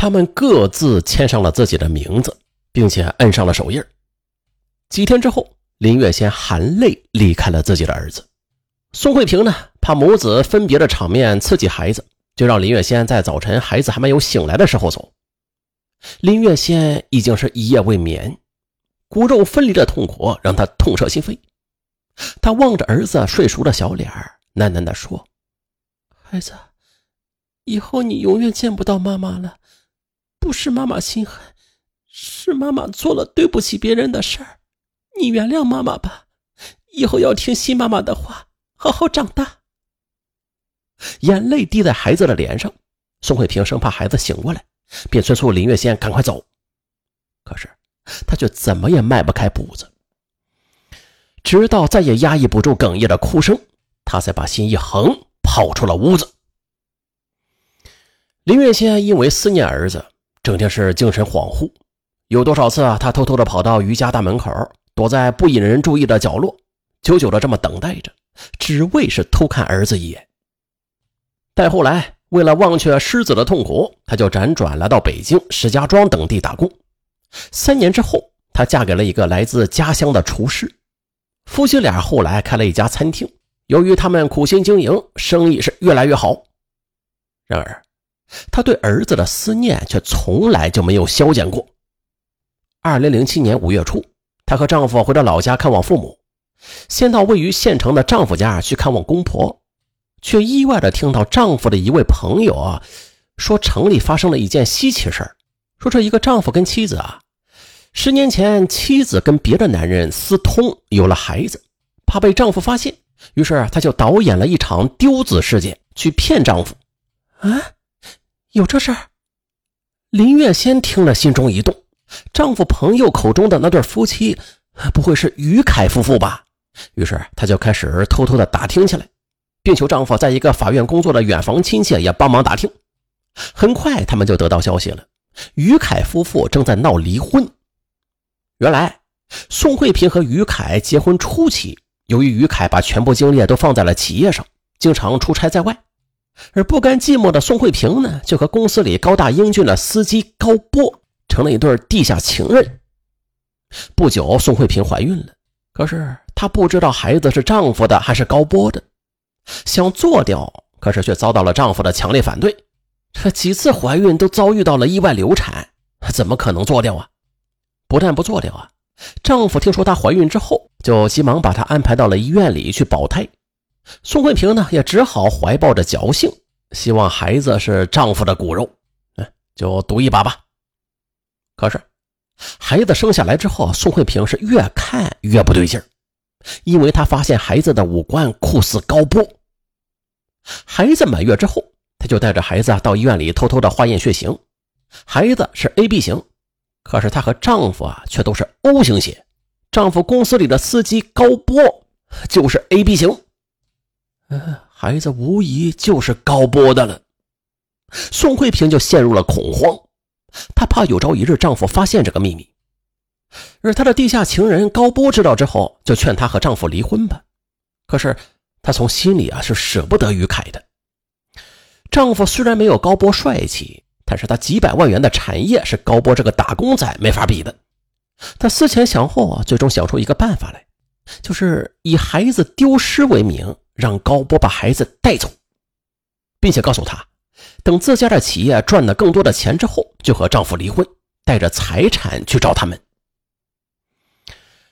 他们各自签上了自己的名字，并且摁上了手印。几天之后，林月仙含泪离开了自己的儿子。宋慧萍呢，怕母子分别的场面刺激孩子，就让林月仙在早晨孩子还没有醒来的时候走。林月仙已经是一夜未眠，骨肉分离的痛苦让他痛彻心扉。他望着儿子睡熟的小脸儿喃喃地说：“孩子，以后你永远见不到妈妈了。不是妈妈心狠，是妈妈做了对不起别人的事儿。你原谅妈妈吧，以后要听新妈妈的话，好好长大。”眼泪滴在孩子的脸上，宋慧萍生怕孩子醒过来。便催促林月仙赶快走，可是他却怎么也迈不开步子。直到再也压抑不住哽咽的哭声，他才把心一横，跑出了屋子。林月仙因为思念儿子，整天是精神恍惚。有多少次啊，他偷偷的跑到余家大门口，躲在不引人注意的角落，久久的这么等待着，只为是偷看儿子一眼。再后来。为了忘却失子的痛苦，他就辗转来到北京、石家庄等地打工。三年之后，她嫁给了一个来自家乡的厨师。夫妻俩后来开了一家餐厅。由于他们苦心经营，生意是越来越好。然而，她对儿子的思念却从来就没有消减过。二零零七年五月初，她和丈夫回到老家看望父母，先到位于县城的丈夫家去看望公婆。却意外的听到丈夫的一位朋友啊，说城里发生了一件稀奇事儿，说这一个丈夫跟妻子啊，十年前妻子跟别的男人私通，有了孩子，怕被丈夫发现，于是他就导演了一场丢子事件去骗丈夫。啊，有这事儿？林月仙听了心中一动，丈夫朋友口中的那对夫妻，不会是于凯夫妇吧？于是她就开始偷偷的打听起来。并求丈夫在一个法院工作的远房亲戚也帮忙打听。很快，他们就得到消息了：于凯夫妇正在闹离婚。原来，宋慧萍和于凯结婚初期，由于于凯把全部精力都放在了企业上，经常出差在外，而不甘寂寞的宋慧萍呢，就和公司里高大英俊的司机高波成了一对地下情人。不久，宋慧萍怀孕了，可是她不知道孩子是丈夫的还是高波的。想做掉，可是却遭到了丈夫的强烈反对。这几次怀孕都遭遇到了意外流产，怎么可能做掉啊？不但不做掉啊，丈夫听说她怀孕之后，就急忙把她安排到了医院里去保胎。宋慧萍呢，也只好怀抱着侥幸，希望孩子是丈夫的骨肉，嗯，就赌一把吧。可是，孩子生下来之后，宋慧萍是越看越不对劲儿，因为她发现孩子的五官酷似高波。孩子满月之后，她就带着孩子到医院里偷偷的化验血型，孩子是 AB 型，可是她和丈夫啊却都是 O 型血，丈夫公司里的司机高波就是 AB 型，嗯，孩子无疑就是高波的了。宋慧萍就陷入了恐慌，她怕有朝一日丈夫发现这个秘密，而她的地下情人高波知道之后，就劝她和丈夫离婚吧，可是。她从心里啊是舍不得于凯的。丈夫虽然没有高波帅气，但是他几百万元的产业是高波这个打工仔没法比的。她思前想后啊，最终想出一个办法来，就是以孩子丢失为名，让高波把孩子带走，并且告诉他，等自家的企业赚了更多的钱之后，就和丈夫离婚，带着财产去找他们。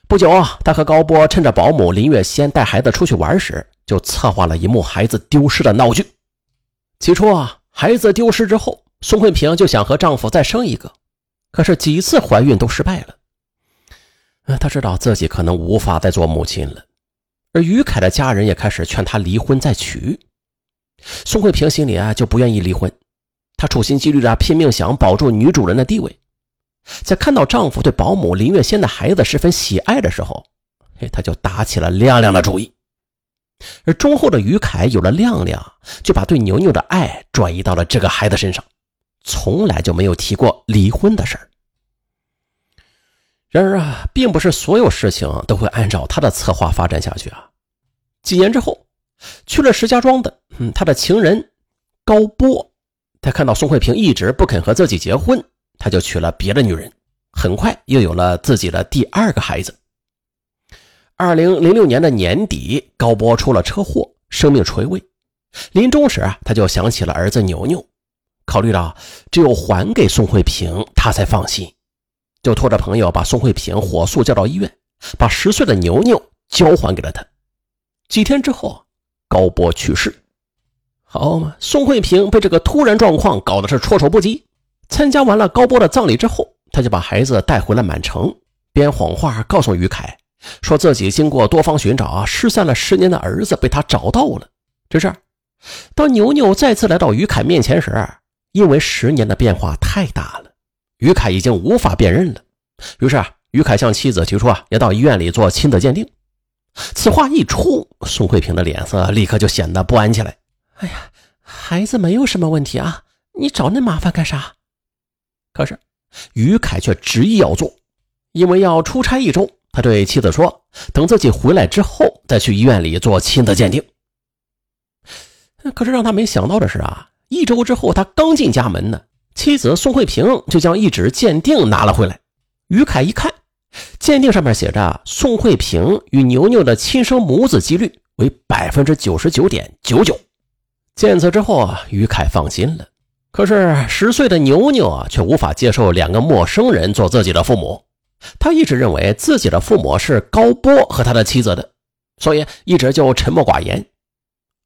不久啊，她和高波趁着保姆林月仙带孩子出去玩时。就策划了一幕孩子丢失的闹剧。起初啊，孩子丢失之后，宋慧萍就想和丈夫再生一个，可是几次怀孕都失败了。她知道自己可能无法再做母亲了，而于凯的家人也开始劝她离婚再娶。宋慧萍心里啊就不愿意离婚，她处心积虑的拼命想保住女主人的地位。在看到丈夫对保姆林月仙的孩子十分喜爱的时候，嘿，她就打起了亮亮的主意。而忠厚的于凯有了亮亮，就把对牛牛的爱转移到了这个孩子身上，从来就没有提过离婚的事儿。然而啊，并不是所有事情都会按照他的策划发展下去啊。几年之后，去了石家庄的，嗯，他的情人高波，他看到宋慧平一直不肯和自己结婚，他就娶了别的女人，很快又有了自己的第二个孩子。二零零六年的年底，高波出了车祸，生命垂危。临终时啊，他就想起了儿子牛牛，考虑到只有还给宋慧平，他才放心，就拖着朋友把宋慧萍火速叫到医院，把十岁的牛牛交还给了他。几天之后，高波去世。好嘛，宋慧萍被这个突然状况搞得是措手不及。参加完了高波的葬礼之后，他就把孩子带回了满城，编谎话告诉于凯。说自己经过多方寻找啊，失散了十年的儿子被他找到了。这事，当牛牛再次来到于凯面前时，因为十年的变化太大了，于凯已经无法辨认了。于是啊，于凯向妻子提出啊，要到医院里做亲子鉴定。此话一出，宋慧萍的脸色立刻就显得不安起来。哎呀，孩子没有什么问题啊，你找那麻烦干啥？可是于凯却执意要做，因为要出差一周。他对妻子说：“等自己回来之后，再去医院里做亲子鉴定。”可是让他没想到的是啊，一周之后，他刚进家门呢，妻子宋慧萍就将一纸鉴定拿了回来。于凯一看，鉴定上面写着宋慧萍与牛牛的亲生母子几率为百分之九十九点九九。见此之后啊，于凯放心了。可是十岁的牛牛啊，却无法接受两个陌生人做自己的父母。他一直认为自己的父母是高波和他的妻子的，所以一直就沉默寡言。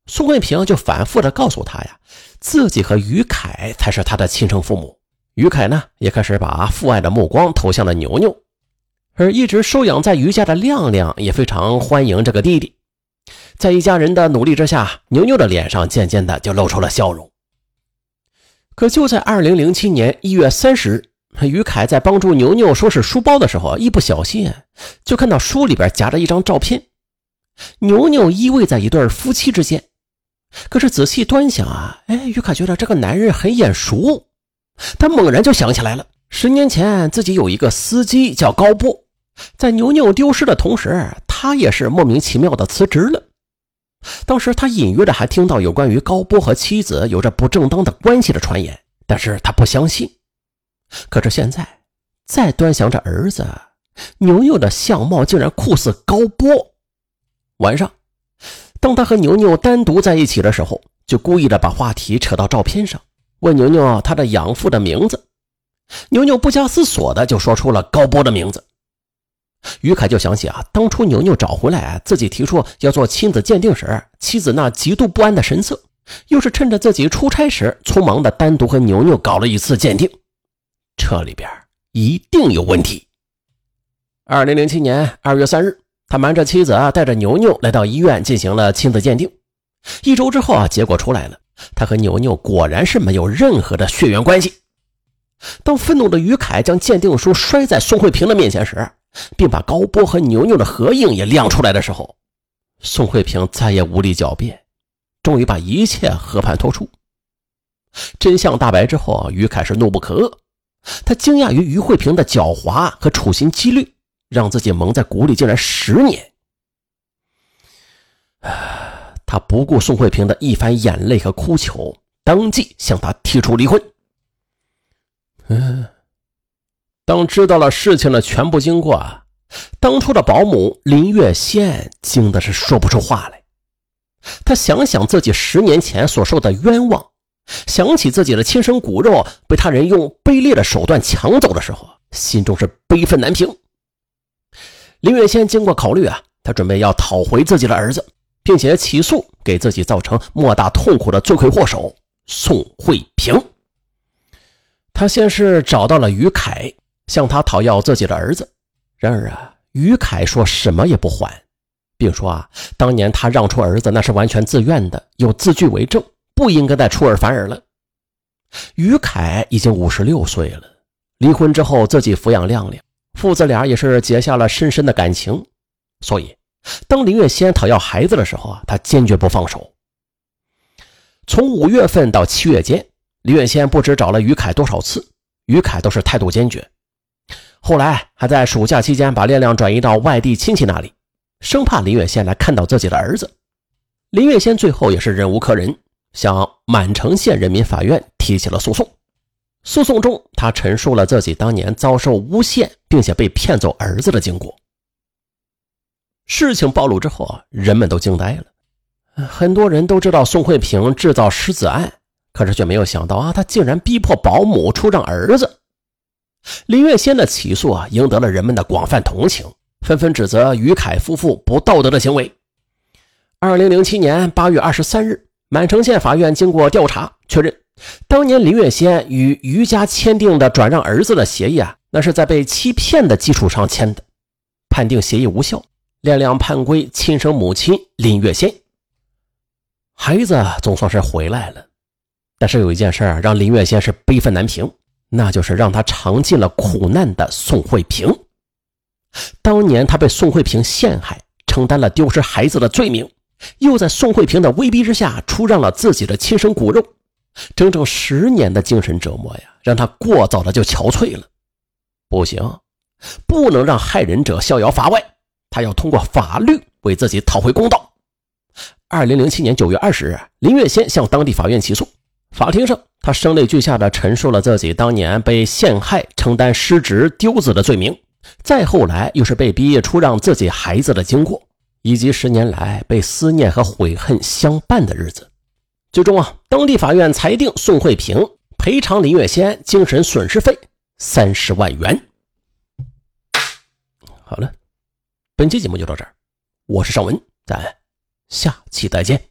宋慧平就反复的告诉他呀，自己和于凯才是他的亲生父母。于凯呢，也开始把父爱的目光投向了牛牛，而一直收养在于家的亮亮也非常欢迎这个弟弟。在一家人的努力之下，牛牛的脸上渐渐的就露出了笑容。可就在二零零七年一月三十日。于凯在帮助牛牛收拾书包的时候，一不小心就看到书里边夹着一张照片，牛牛依偎在一对夫妻之间。可是仔细端详啊，哎，于凯觉得这个男人很眼熟，他猛然就想起来了，十年前自己有一个司机叫高波，在牛牛丢失的同时，他也是莫名其妙的辞职了。当时他隐约的还听到有关于高波和妻子有着不正当的关系的传言，但是他不相信。可是现在，再端详着儿子牛牛的相貌，竟然酷似高波。晚上，当他和牛牛单独在一起的时候，就故意的把话题扯到照片上，问牛牛他的养父的名字。牛牛不加思索的就说出了高波的名字。于凯就想起啊，当初牛牛找回来，自己提出要做亲子鉴定时，妻子那极度不安的神色，又是趁着自己出差时，匆忙的单独和牛牛搞了一次鉴定。这里边一定有问题。二零零七年二月三日，他瞒着妻子啊，带着牛牛来到医院进行了亲子鉴定。一周之后啊，结果出来了，他和牛牛果然是没有任何的血缘关系。当愤怒的于凯将鉴定书摔在宋慧萍的面前时，并把高波和牛牛的合影也亮出来的时候，宋慧萍再也无力狡辩，终于把一切和盘托出。真相大白之后，于凯是怒不可遏。他惊讶于于慧萍的狡猾和处心积虑，让自己蒙在鼓里竟然十年。他不顾宋慧萍的一番眼泪和哭求，当即向她提出离婚。嗯，当知道了事情的全部经过，当初的保姆林月仙惊的是说不出话来。他想想自己十年前所受的冤枉。想起自己的亲生骨肉被他人用卑劣的手段抢走的时候，心中是悲愤难平。林月仙经过考虑啊，他准备要讨回自己的儿子，并且起诉给自己造成莫大痛苦的罪魁祸首宋慧萍。他先是找到了于凯，向他讨要自己的儿子。然而啊，于凯说什么也不还，并说啊，当年他让出儿子那是完全自愿的，有字据为证。不应该再出尔反尔了。于凯已经五十六岁了，离婚之后自己抚养亮亮，父子俩也是结下了深深的感情。所以，当林月仙讨要孩子的时候啊，他坚决不放手。从五月份到七月间，林月仙不知找了于凯多少次，于凯都是态度坚决。后来还在暑假期间把亮亮转移到外地亲戚那里，生怕林月仙来看到自己的儿子。林月仙最后也是忍无可忍。向满城县人民法院提起了诉讼。诉讼中，他陈述了自己当年遭受诬陷，并且被骗走儿子的经过。事情暴露之后啊，人们都惊呆了。很多人都知道宋慧萍制造失子案，可是却没有想到啊，他竟然逼迫保姆出让儿子。林月仙的起诉啊，赢得了人们的广泛同情，纷纷指责于凯夫妇不道德的行为。二零零七年八月二十三日，满城县法院经过调查确认。当年林月仙与于家签订的转让儿子的协议啊，那是在被欺骗的基础上签的，判定协议无效，亮亮判归亲生母亲林月仙。孩子总算是回来了，但是有一件事啊，让林月仙是悲愤难平，那就是让他尝尽了苦难的宋慧萍。当年他被宋慧萍陷害，承担了丢失孩子的罪名，又在宋慧萍的威逼之下出让了自己的亲生骨肉。整整十年的精神折磨呀，让他过早的就憔悴了。不行，不能让害人者逍遥法外，他要通过法律为自己讨回公道。二零零七年九月二十日，林月仙向当地法院起诉。法庭上，他声泪俱下的陈述了自己当年被陷害、承担失职丢子的罪名，再后来又是被逼出让自己孩子的经过，以及十年来被思念和悔恨相伴的日子。最终啊，当地法院裁定宋慧萍赔偿林月仙精神损失费三十万元。好了，本期节目就到这儿，我是尚文，咱下期再见。